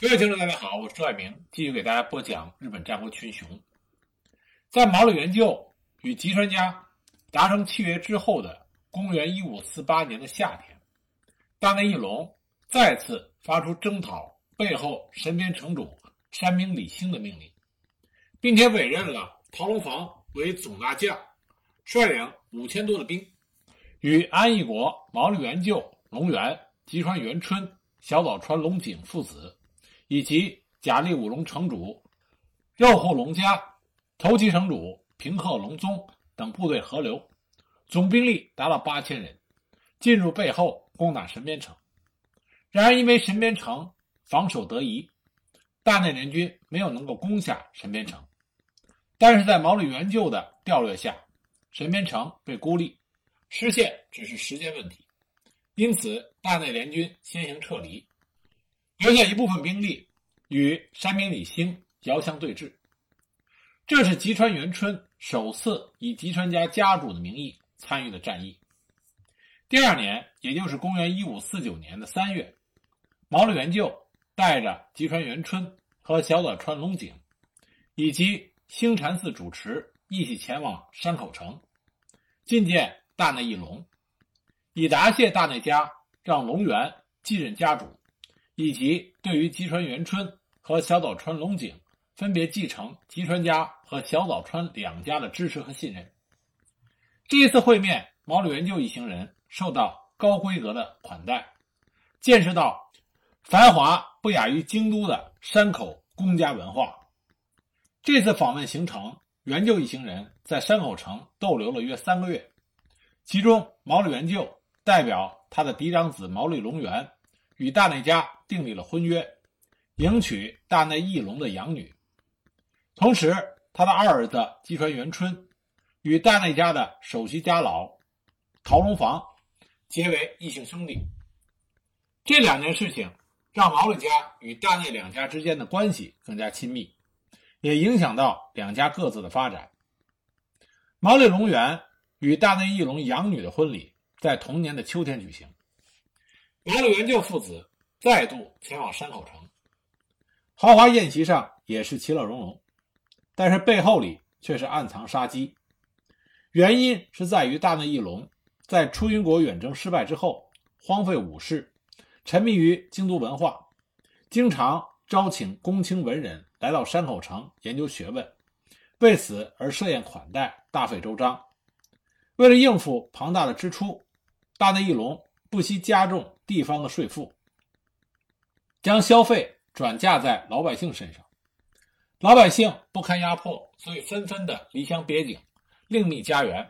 各位听众，大家好，我是朱爱明，继续给大家播讲日本战国群雄。在毛利元就与吉川家达成契约之后的公元一五四八年的夏天，大内义隆再次发出征讨背后神边城主山明李兴的命令，并且委任了陶龙房为总大将，率领五千多的兵，与安义国、毛利元就、龙源、吉川元春、小早川龙井父子。以及甲利五龙城主肉户龙家、头旗城主平贺龙宗等部队合流，总兵力达到八千人，进入背后攻打神边城。然而，因为神边城防守得宜，大内联军没有能够攻下神边城。但是在毛利元就的调略下，神边城被孤立，失陷只是时间问题。因此，大内联军先行撤离。留下一部分兵力与山明李兴遥相对峙，这是吉川元春首次以吉川家家主的名义参与的战役。第二年，也就是公元一五四九年的三月，毛利元就带着吉川元春和小早川龙井，以及兴禅寺主持一起前往山口城觐见大内义隆，以答谢大内家让龙源继任家主。以及对于吉川元春和小早川龙井分别继承吉川家和小早川两家的支持和信任。这一次会面，毛利元就一行人受到高规格的款待，见识到繁华不亚于京都的山口公家文化。这次访问行程，元就一行人在山口城逗留了约三个月，其中毛利元就代表他的嫡长子毛利隆元。与大内家订立了婚约，迎娶大内义隆的养女。同时，他的二儿子吉川元春与大内家的首席家老陶龙房结为异姓兄弟。这两件事情让毛利家与大内两家之间的关系更加亲密，也影响到两家各自的发展。毛利隆元与大内义隆养女的婚礼在同年的秋天举行。毛利元就父子再度前往山口城，豪华宴席上也是其乐融融，但是背后里却是暗藏杀机。原因是在于大内义隆在出云国远征失败之后，荒废武士，沉迷于京都文化，经常招请公卿文人来到山口城研究学问，为此而设宴款待，大费周章。为了应付庞大的支出，大内义隆不惜加重。地方的税赋，将消费转嫁在老百姓身上，老百姓不堪压迫，所以纷纷的离乡别井，另觅家园。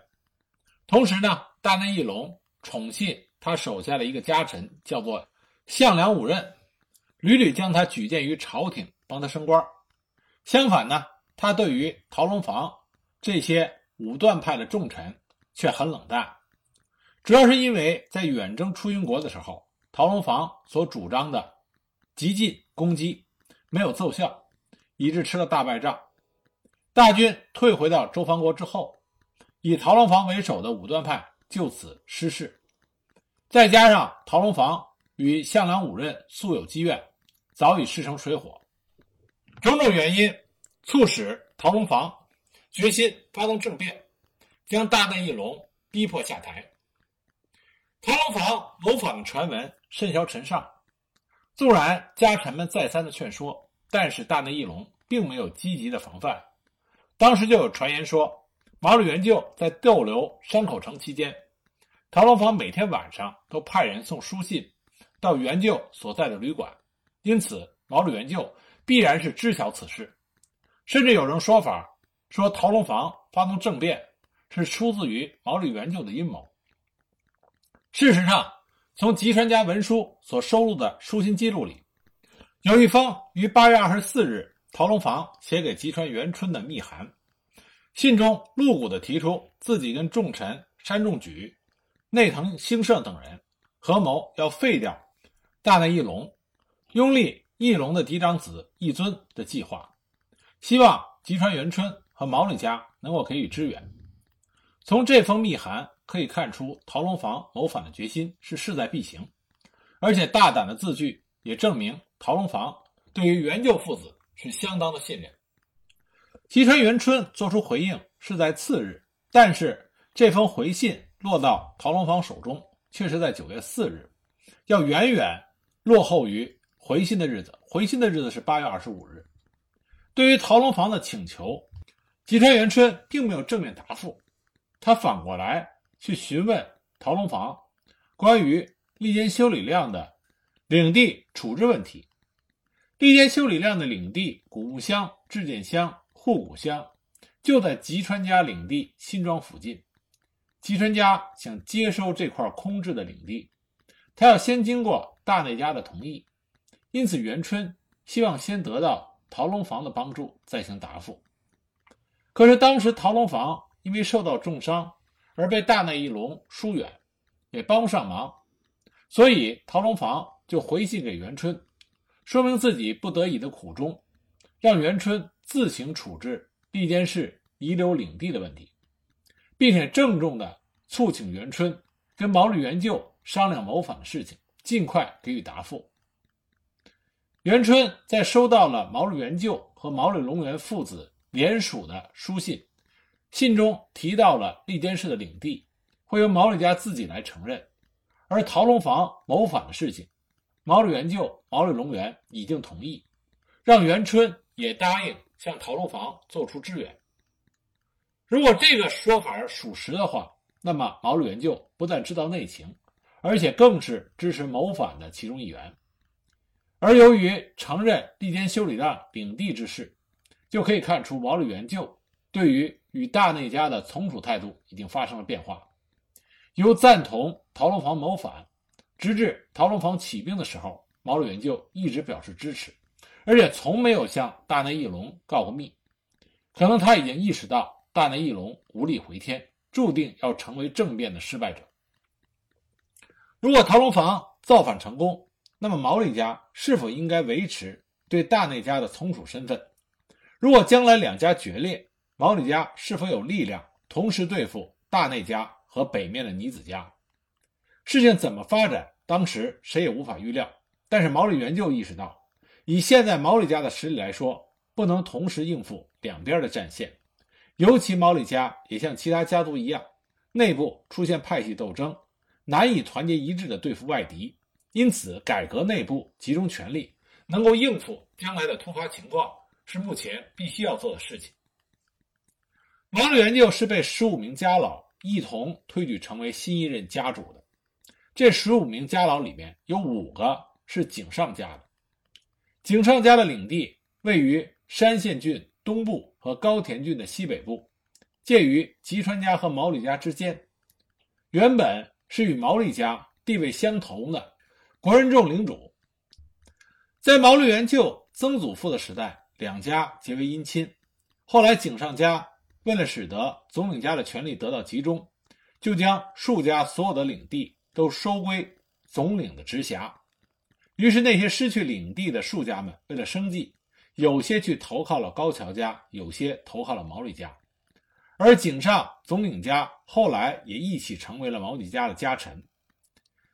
同时呢，大内义隆宠信他手下的一个家臣，叫做项梁五任，屡屡将他举荐于朝廷，帮他升官。相反呢，他对于陶龙房这些武断派的重臣却很冷淡，主要是因为在远征出云国的时候。陶龙房所主张的急进攻击没有奏效，以致吃了大败仗。大军退回到周防国之后，以陶龙房为首的武断派就此失势。再加上陶龙房与向梁五任素有积怨，早已势成水火，种种原因促使陶龙房决心发动政变，将大内义隆逼迫下台。陶龙房谋反传闻。甚嚣尘上，纵然家臣们再三的劝说，但是大内义隆并没有积极的防范。当时就有传言说，毛利元就在逗留山口城期间，陶龙房每天晚上都派人送书信到元就所在的旅馆，因此毛利元就必然是知晓此事。甚至有人说法说，陶龙房发动政变是出自于毛利元就的阴谋。事实上。从吉川家文书所收录的书信记录里，有一封于八月二十四日陶龙房写给吉川元春的密函，信中露骨地提出自己跟重臣山重举、内藤兴盛等人合谋要废掉大内义隆，拥立义隆的嫡长子义尊的计划，希望吉川元春和毛利家能够给予支援。从这封密函。可以看出，陶龙房谋反的决心是势在必行，而且大胆的字句也证明陶龙房对于元就父子是相当的信任。吉川元春作出回应是在次日，但是这封回信落到陶龙房手中，却是在九月四日，要远远落后于回信的日子。回信的日子是八月二十五日。对于陶龙房的请求，吉川元春并没有正面答复，他反过来去询问陶龙房关于利间修理亮的领地处置问题。利间修理亮的领地古木乡、志见乡、户谷乡就在吉川家领地新庄附近。吉川家想接收这块空置的领地，他要先经过大内家的同意，因此元春希望先得到陶龙房的帮助再行答复。可是当时陶龙房因为受到重伤而被大内义隆疏远，也帮不上忙，所以陶龙房就回信给元春。说明自己不得已的苦衷，让元春自行处置利间市遗留领地的问题，并且郑重地促请元春跟毛利元就商量谋反的事情，尽快给予答复。元春在收到了毛利元就和毛利隆元父子联署的书信，信中提到了利间市的领地会由毛利家自己来承认，而陶龙房谋反的事情。毛利元就、毛利隆元已经同意，让元春也答应向陶龙房做出支援。如果这个说法属实的话，那么毛利元就不但知道内情，而且更是支持谋反的其中一员。而由于承认利坚修理让领地之事，就可以看出毛利元就对于与大内家的从属态度已经发生了变化，由赞同陶龙房谋反。直至陶龙房起兵的时候，毛利元就一直表示支持，而且从没有向大内义隆告过密。可能他已经意识到大内义隆无力回天，注定要成为政变的失败者。如果陶龙房造反成功，那么毛利家是否应该维持对大内家的从属身份？如果将来两家决裂，毛利家是否有力量同时对付大内家和北面的尼子家？事情怎么发展，当时谁也无法预料。但是毛利元就意识到，以现在毛利家的实力来说，不能同时应付两边的战线。尤其毛利家也像其他家族一样，内部出现派系斗争，难以团结一致的对付外敌。因此，改革内部，集中权力，能够应付将来的突发情况，是目前必须要做的事情。毛利元就是被十五名家老一同推举成为新一任家主的。这十五名家老里面有五个是井上家的。井上家的领地位于山县郡东部和高田郡的西北部，介于吉川家和毛利家之间。原本是与毛利家地位相同的国人众领主，在毛利元就曾祖父的时代，两家结为姻亲。后来井上家为了使得总领家的权力得到集中，就将数家所有的领地。都收归总领的直辖，于是那些失去领地的庶家们为了生计，有些去投靠了高桥家，有些投靠了毛利家，而井上总领家后来也一起成为了毛利家的家臣。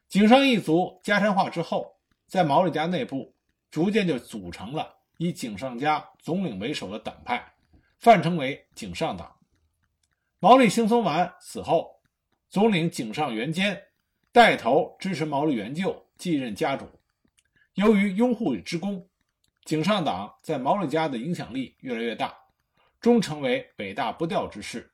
井上一族家臣化之后，在毛利家内部逐渐就组成了以井上家总领为首的党派，范称为井上党。毛利兴松丸死后，总领井上元坚。带头支持毛利元就继任家主，由于拥护之功，井上党在毛利家的影响力越来越大，终成为北大不掉之势。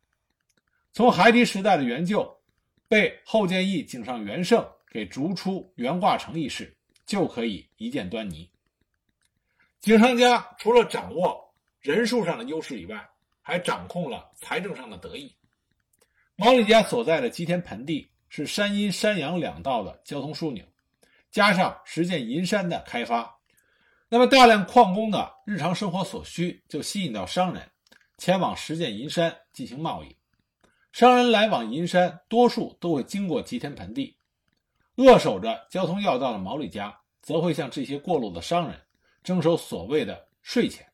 从孩提时代的元就被后建义井上元盛给逐出元挂城一事，就可以一见端倪。井上家除了掌握人数上的优势以外，还掌控了财政上的得益。毛利家所在的吉田盆地。是山阴、山阳两道的交通枢纽，加上实践银山的开发，那么大量矿工的日常生活所需就吸引到商人前往实践银山进行贸易。商人来往银山，多数都会经过吉田盆地。扼守着交通要道的毛利家，则会向这些过路的商人征收所谓的税钱，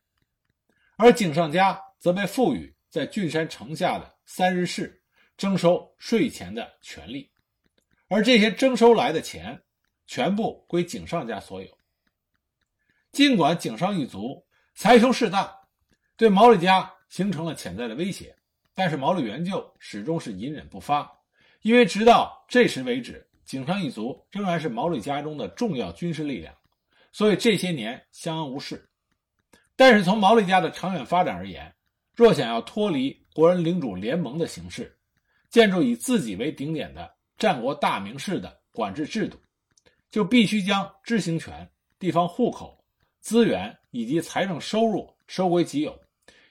而井上家则被赋予在郡山城下的三日市。征收税钱的权利，而这些征收来的钱全部归井上家所有。尽管井上一族财雄势大，对毛利家形成了潜在的威胁，但是毛利元就始终是隐忍不发，因为直到这时为止，井上一族仍然是毛利家中的重要军事力量，所以这些年相安无事。但是从毛利家的长远发展而言，若想要脱离国人领主联盟的形式，建筑以自己为顶点的战国大名式的管制制度，就必须将知行权、地方户口、资源以及财政收入收归己有，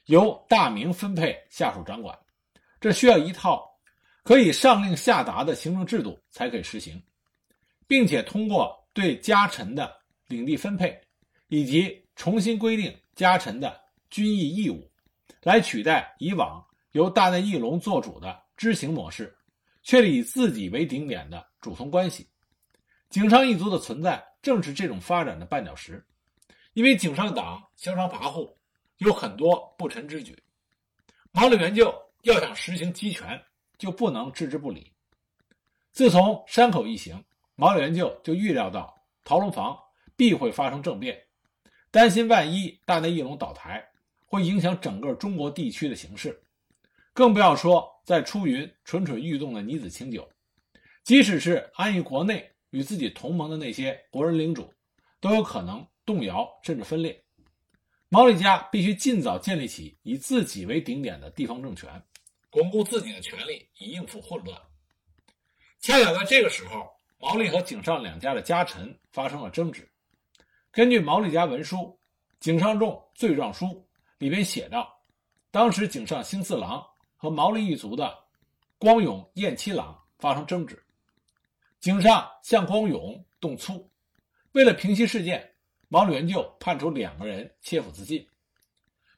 由大明分配下属掌管。这需要一套可以上令下达的行政制度才可以实行，并且通过对家臣的领地分配以及重新规定家臣的军役义务。来取代以往由大内义隆做主的知行模式，确立以自己为顶点的主从关系。井上一族的存在正是这种发展的绊脚石，因为井上党嚣张跋扈，有很多不臣之举。毛利元就要想实行集权，就不能置之不理。自从山口一行，毛利元就就预料到陶龙房必会发生政变，担心万一大内义隆倒台。会影响整个中国地区的形势，更不要说在出云蠢蠢欲动的女子清酒，即使是安逸国内与自己同盟的那些国人领主，都有可能动摇甚至分裂。毛利家必须尽早建立起以自己为顶点的地方政权，巩固自己的权力，以应付混乱。恰巧在这个时候，毛利和井上两家的家臣发生了争执。根据毛利家文书《井上重罪状书》。里边写道，当时井上兴四郎和毛利一族的光永彦七郎发生争执，井上向光永动粗，为了平息事件，毛利元就判处两个人切腹自尽。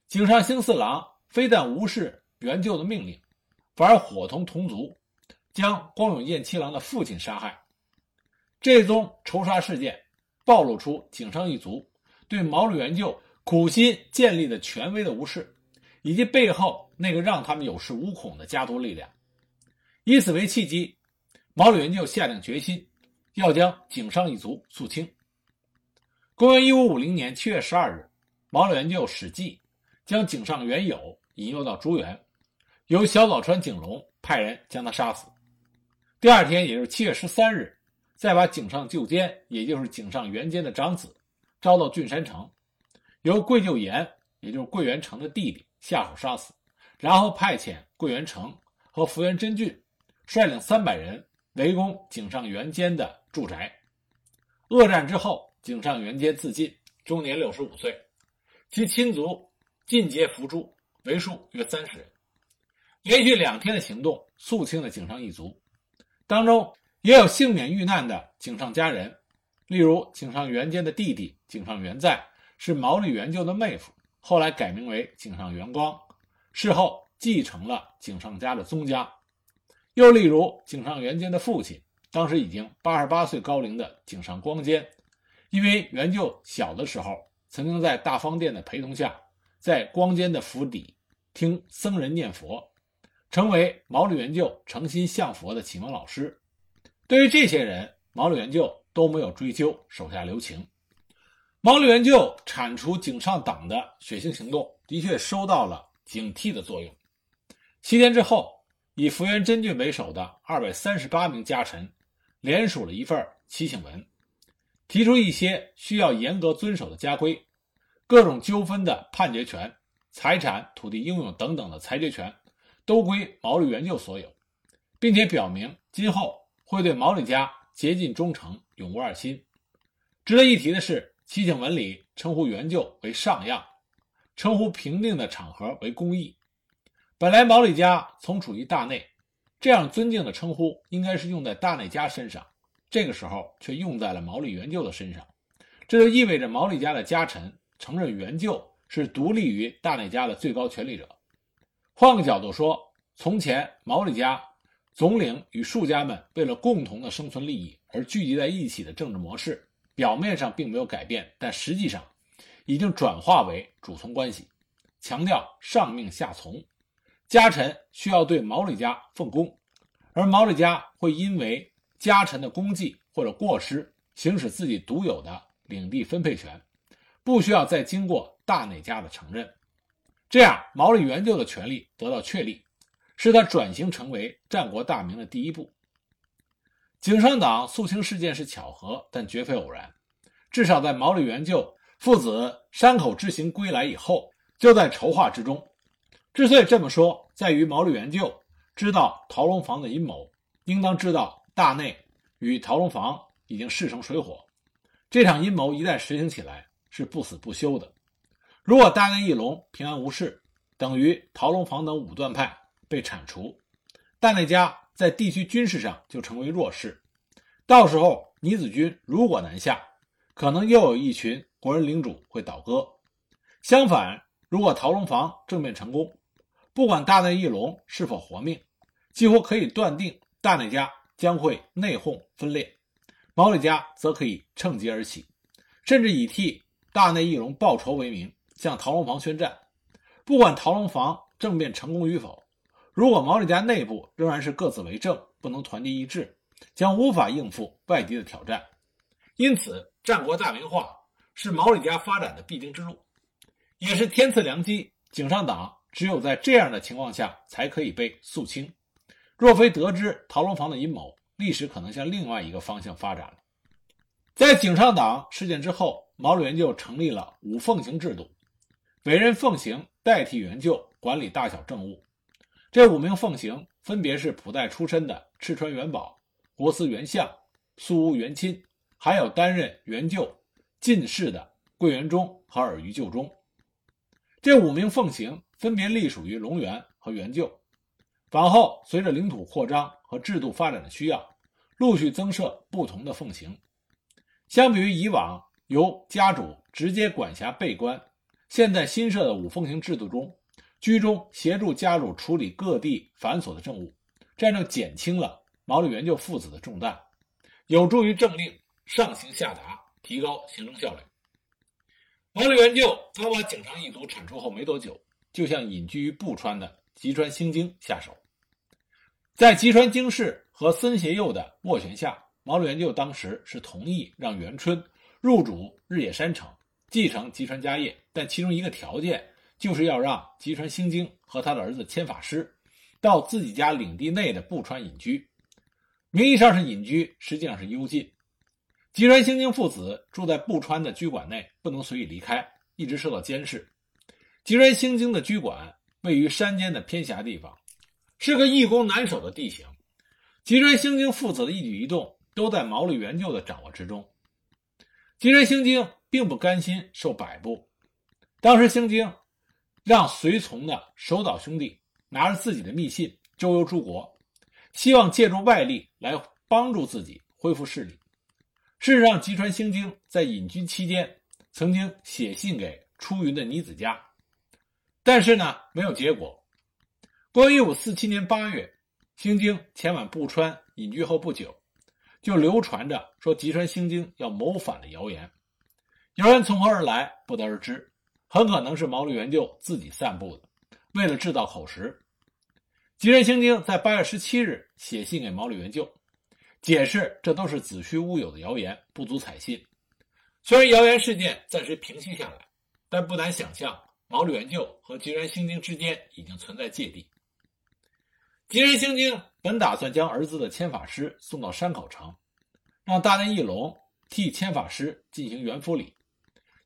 井上兴四郎非但无视元就的命令，反而伙同同族将光永彦七郎的父亲杀害。这宗仇杀事件暴露出井上一族对毛利元就。苦心建立的权威的无视，以及背后那个让他们有恃无恐的家族力量，以此为契机，毛利元就下定决心要将井上一族肃清。公元一五五零年七月十二日，毛利元就使计将井上元友引诱到竹园，由小早川景隆派人将他杀死。第二天，也就是七月十三日，再把井上旧监，也就是井上元监的长子招到郡山城。由桂就严，也就是桂元成的弟弟下手杀死，然后派遣桂元成和福原真俊率领三百人围攻井上元监的住宅。恶战之后，井上元监自尽，终年六十五岁。其亲族尽皆伏诛，为数约三十人。连续两天的行动，肃清了井上一族，当中也有幸免遇难的井上家人，例如井上元间的弟弟井上元在。是毛利元就的妹夫，后来改名为井上元光，事后继承了井上家的宗家。又例如井上元间的父亲，当时已经八十八岁高龄的井上光间，因为元就小的时候曾经在大方殿的陪同下，在光间的府邸听僧人念佛，成为毛利元就诚心向佛的启蒙老师。对于这些人，毛利元就都没有追究，手下留情。毛利元就铲除井上党的血腥行动，的确收到了警惕的作用。七天之后，以福原真俊为首的二百三十八名家臣联署了一份祈请文，提出一些需要严格遵守的家规，各种纠纷的判决权、财产、土地应用等等的裁决权，都归毛利元就所有，并且表明今后会对毛利家竭尽忠诚，永无二心。值得一提的是。祈请文里称呼元就为上样，称呼平定的场合为公义。本来毛利家从处于大内，这样尊敬的称呼应该是用在大内家身上，这个时候却用在了毛利元就的身上，这就意味着毛利家的家臣承认元就是独立于大内家的最高权力者。换个角度说，从前毛利家总领与庶家们为了共同的生存利益而聚集在一起的政治模式。表面上并没有改变，但实际上已经转化为主从关系，强调上命下从，家臣需要对毛利家奉公，而毛利家会因为家臣的功绩或者过失，行使自己独有的领地分配权，不需要再经过大内家的承认，这样毛利元就的权利得到确立，是他转型成为战国大名的第一步。井上党肃清事件是巧合，但绝非偶然。至少在毛利元就父子山口之行归来以后，就在筹划之中。之所以这么说，在于毛利元就知道陶龙房的阴谋，应当知道大内与陶龙房已经势成水火。这场阴谋一旦实行起来，是不死不休的。如果大内义隆平安无事，等于陶龙房等武断派被铲除，大内家在地区军事上就成为弱势。到时候尼子军如果南下，可能又有一群国人领主会倒戈。相反，如果陶龙房政变成功，不管大内义隆是否活命，几乎可以断定大内家将会内讧分裂。毛利家则可以乘机而起，甚至以替大内义隆报仇为名，向陶龙房宣战。不管陶龙房政变成功与否，如果毛利家内部仍然是各自为政，不能团结一致，将无法应付外敌的挑战。因此，战国大名化是毛利家发展的必经之路，也是天赐良机。井上党只有在这样的情况下，才可以被肃清。若非得知陶龙房的阴谋，历史可能向另外一个方向发展了。在井上党事件之后，毛利元就成立了五奉行制度，委任奉行代替元就管理大小政务。这五名奉行分别是普代出身的赤川元宝、国司元相、苏屋元亲，还有担任元旧进士的桂元忠和尔虞旧忠。这五名奉行分别隶属于龙元和元旧。往后，随着领土扩张和制度发展的需要，陆续增设不同的奉行。相比于以往由家主直接管辖备官，现在新设的五奉行制度中，居中协助家主处理各地繁琐的政务，这样就减轻了毛利元就父子的重担，有助于政令上行下达，提高行政效率。毛利元就刚把井上一族铲除后没多久，就向隐居于布川的。吉川兴经下手，在吉川经世和森胁佑的斡旋下，毛利元就当时是同意让元春入主日野山城，继承吉川家业，但其中一个条件就是要让吉川兴经和他的儿子千法师到自己家领地内的布川隐居。名义上是隐居，实际上是幽禁。吉川兴经父子住在布川的居馆内，不能随意离开，一直受到监视。吉川兴经的居馆。位于山间的偏狭地方，是个易攻难守的地形。吉川兴经父子的一举一动都在毛利元就的掌握之中。吉川兴经并不甘心受摆布，当时兴经让随从的守岛兄弟拿着自己的密信周游诸国，希望借助外力来帮助自己恢复势力。事实上，吉川兴经在隐居期间曾经写信给出云的尼子家。但是呢，没有结果。公元一五四七年八月，兴经前往布川隐居后不久，就流传着说吉川兴经要谋反的谣言。谣言从何而来，不得而知，很可能是毛利元就自己散布的，为了制造口实。吉川兴京在八月十七日写信给毛利元就，解释这都是子虚乌有的谣言，不足采信。虽然谣言事件暂时平息下来，但不难想象。毛利元就和吉川兴经之间已经存在芥蒂。吉川兴经本打算将儿子的千法师送到山口城，让大内义隆替千法师进行元服礼。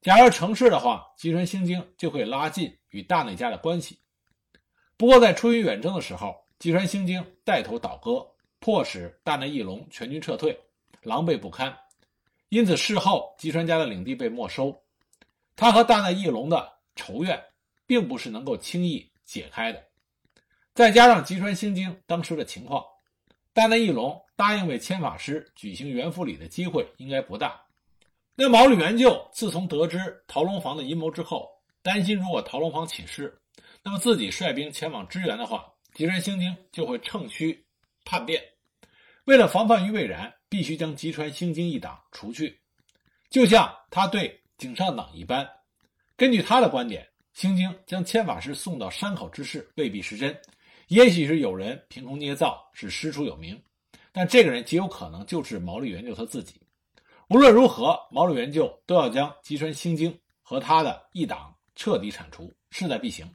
假如成事的话，吉川兴经就会拉近与大内家的关系。不过，在出于远征的时候，吉川兴经带头倒戈，迫使大内义隆全军撤退，狼狈不堪。因此，事后吉川家的领地被没收。他和大内义隆的。仇怨并不是能够轻易解开的，再加上吉川兴经当时的情况，大内义隆答应为千法师举行元服礼的机会应该不大。那毛利元就自从得知陶龙房的阴谋之后，担心如果陶龙房起事，那么自己率兵前往支援的话，吉川兴经就会趁虚叛变。为了防范于未然，必须将吉川兴经一党除去，就像他对井上党一般。根据他的观点，兴京将千法师送到山口之事未必是真，也许是有人凭空捏造，使师出有名。但这个人极有可能就是毛利元就他自己。无论如何，毛利元就都要将吉川兴京和他的一党彻底铲除，势在必行。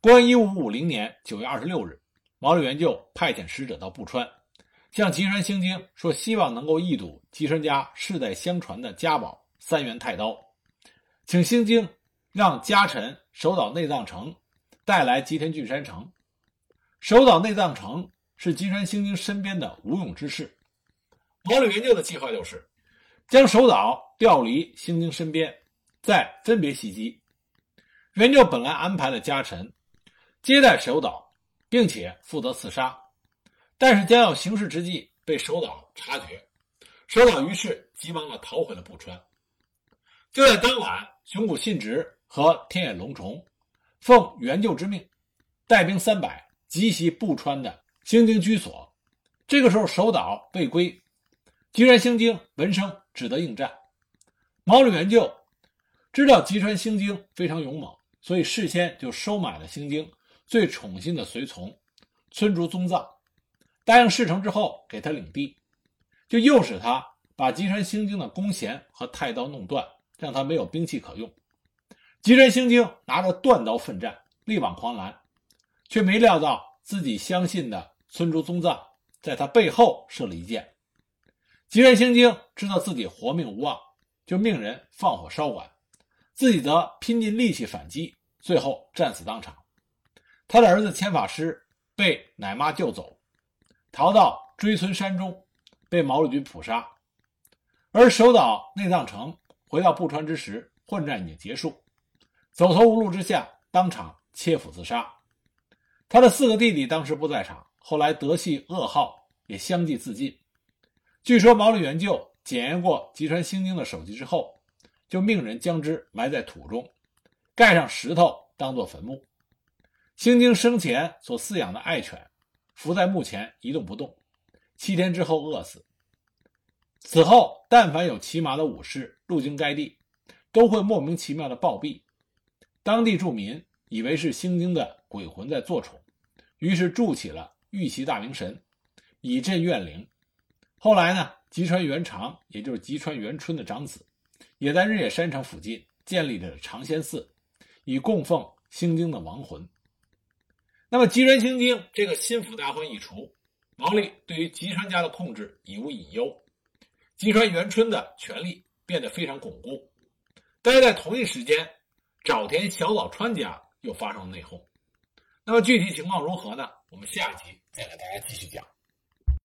公元一五五零年九月二十六日，毛利元就派遣使者到步川，向吉川兴经说，希望能够一睹吉川家世代相传的家宝三元太刀，请兴经让家臣守岛内藏城，带来吉田郡山城。守岛内藏城是吉川兴经身边的无用之士。毛利元就的计划就是将守岛调离兴经身边，再分别袭击。元就本来安排了家臣接待守岛，并且负责刺杀，但是将要行事之际被守岛察觉，守岛于是急忙的逃回了步川。就在当晚，熊谷信直和天野龙重奉元就之命，带兵三百急袭步川的兴京居所。这个时候，守岛未归。吉川兴京闻声只得应战。毛利元就知道吉川兴经非常勇猛，所以事先就收买了兴经最宠信的随从村竹宗藏，答应事成之后给他领地，就诱使他把吉川兴经的弓弦和太刀弄断，让他没有兵器可用。吉川兴经拿着断刀奋战，力挽狂澜，却没料到自己相信的村竹宗藏在他背后射了一箭。吉原兴经知道自己活命无望，就命人放火烧馆，自己则拼尽力气反击，最后战死当场。他的儿子千法师被奶妈救走，逃到追村山中，被毛利军捕杀。而守岛内藏城回到步川之时，混战已经结束，走投无路之下，当场切腹自杀。他的四个弟弟当时不在场，后来得系噩耗，也相继自尽。据说毛利元就检验过吉川兴经的首级之后，就命人将之埋在土中，盖上石头当做坟墓。兴经生前所饲养的爱犬，伏在墓前一动不动，七天之后饿死。此后，但凡有骑马的武士路经该地，都会莫名其妙的暴毙。当地住民以为是兴经的鬼魂在作宠，于是筑起了玉岐大明神，以镇怨灵。后来呢，吉川元长，也就是吉川元春的长子，也在日野山城附近建立了长仙寺，以供奉兴经的亡魂。那么，吉川兴经这个心腹大患一除，毛利对于吉川家的控制已无隐忧，吉川元春的权力变得非常巩固。但是在同一时间，沼田小早川家又发生了内讧。那么具体情况如何呢？我们下集再给大家继续讲。